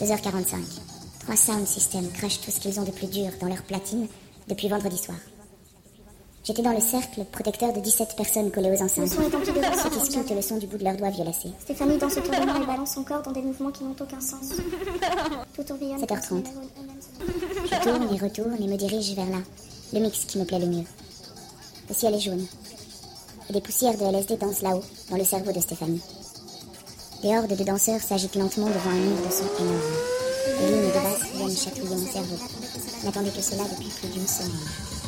2h45. Trois sound systems crachent tout ce qu'ils ont de plus dur dans leur platine depuis vendredi soir. J'étais dans le cercle protecteur de 17 personnes collées aux enceintes. Le son est empli de Ceux qui le son du bout de leurs doigts violacés. Stéphanie danse autour de moi et balance son corps dans des mouvements qui n'ont aucun sens. Tout tourbillonne. 7h30. Je tourne et retourne et me dirige vers là. Le mix qui me plaît le mieux. Le ciel est jaune. Et des poussières de LSD dansent là-haut, dans le cerveau de Stéphanie. Des hordes de danseurs s'agitent lentement devant un mur de son énorme. Les lignes de basse viennent chatouiller mon cerveau. Je n'attendais que cela depuis plus d'une semaine.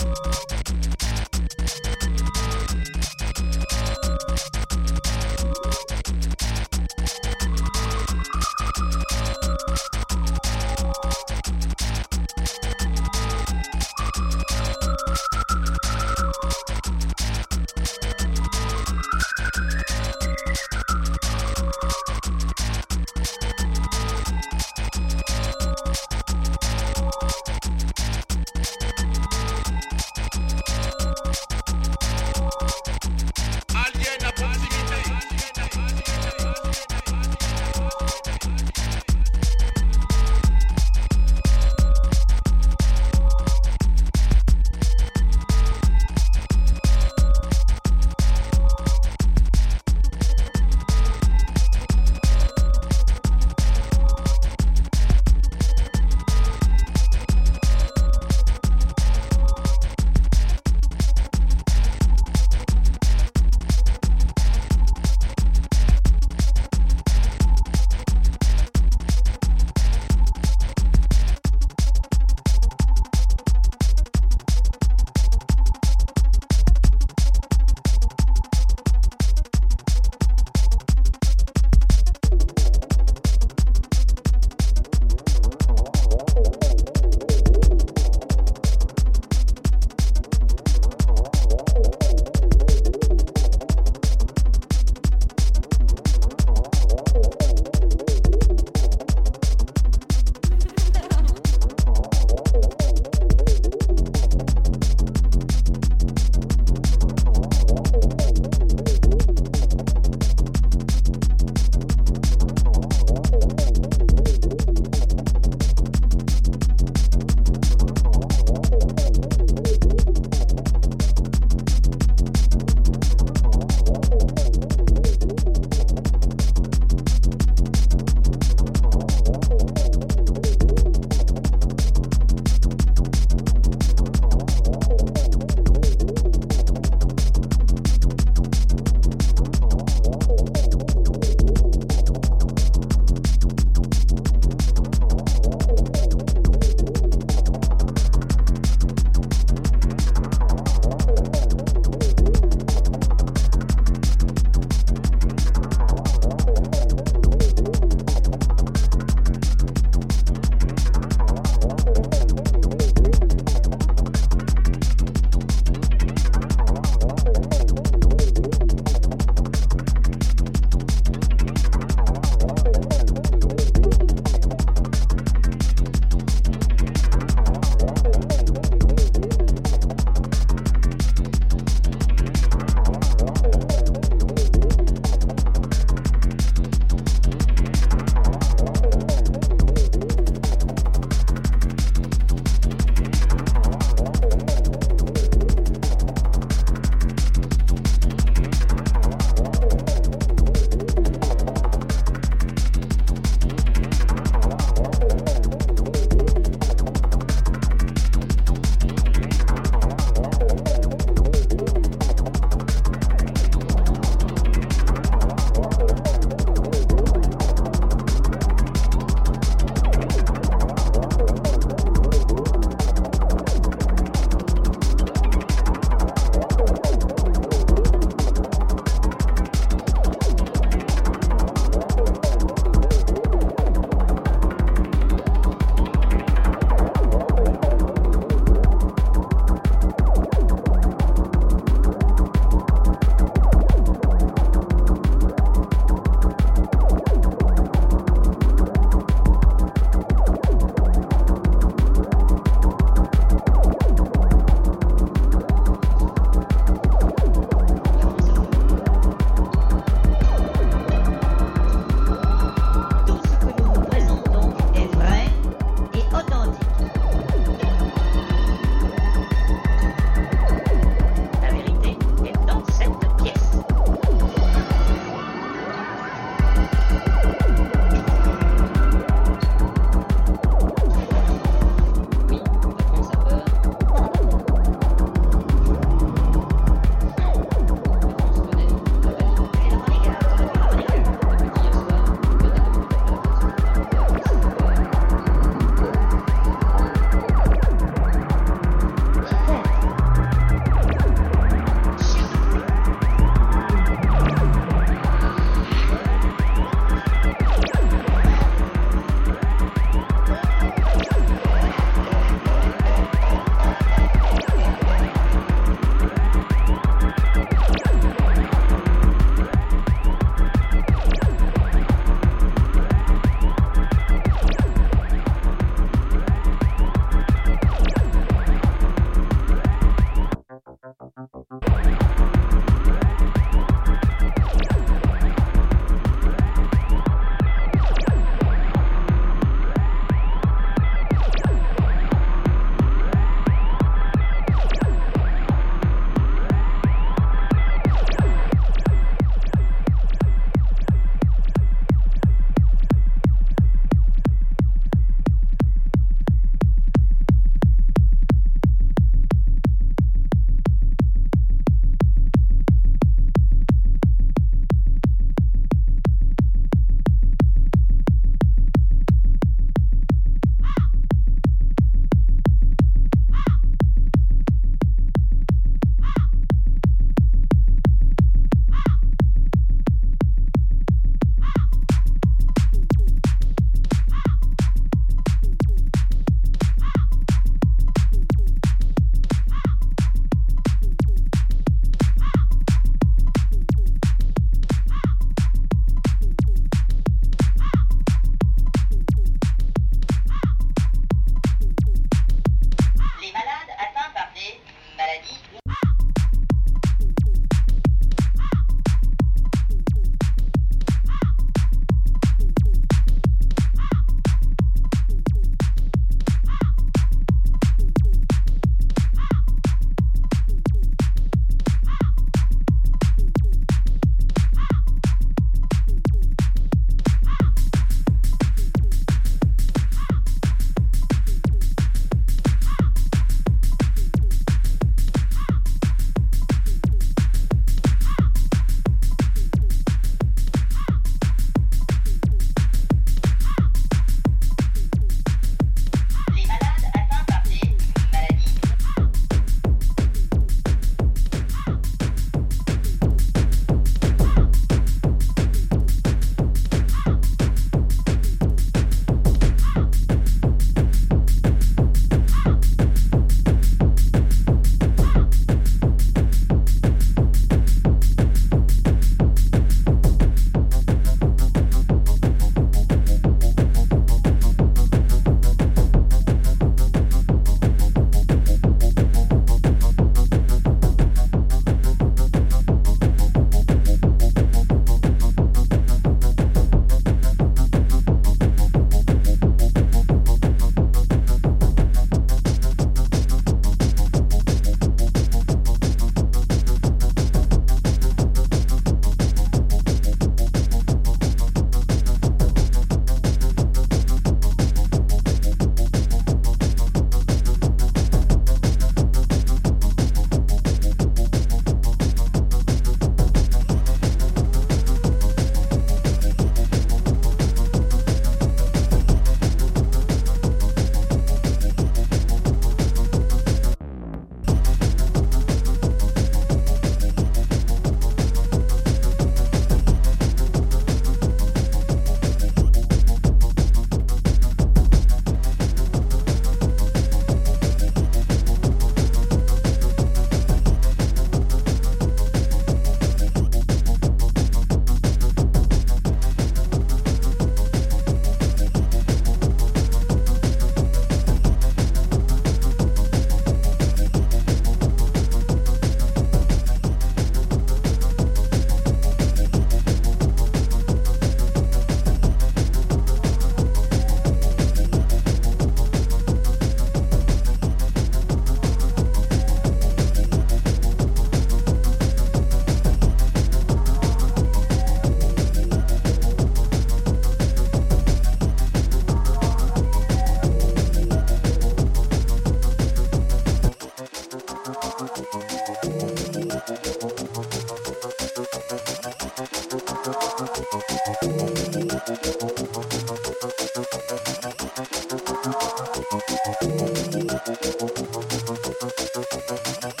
Thank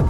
you.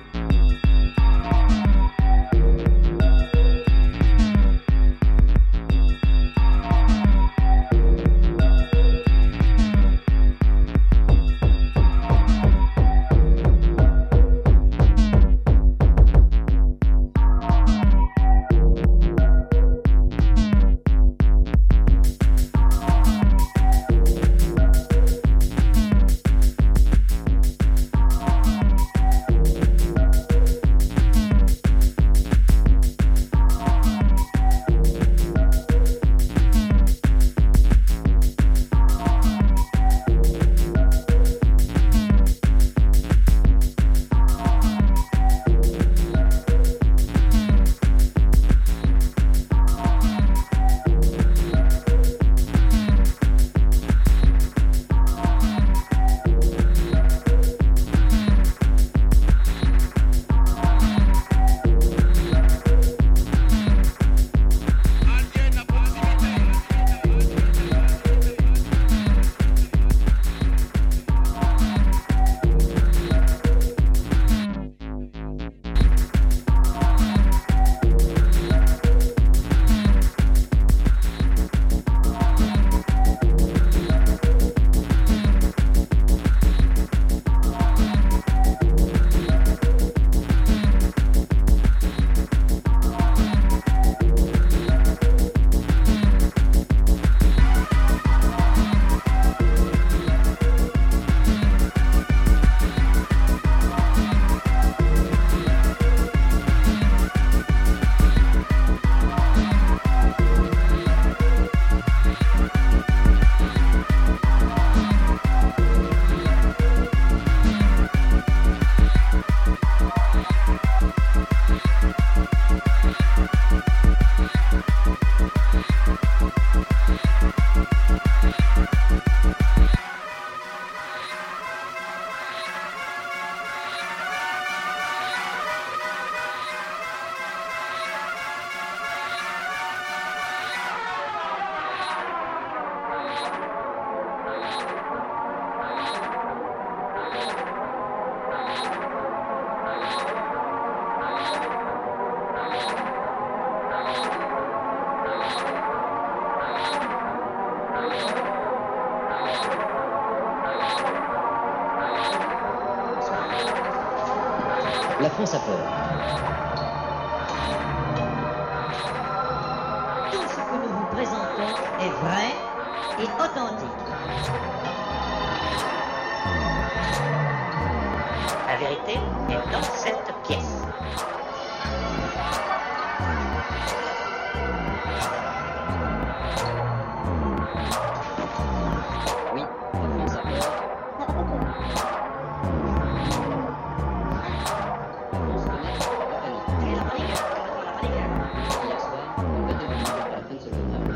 La France a peur. Tout ce que nous vous présentons est vrai et authentique. La vérité est dans cette pièce. Oui, panique. Et la panique,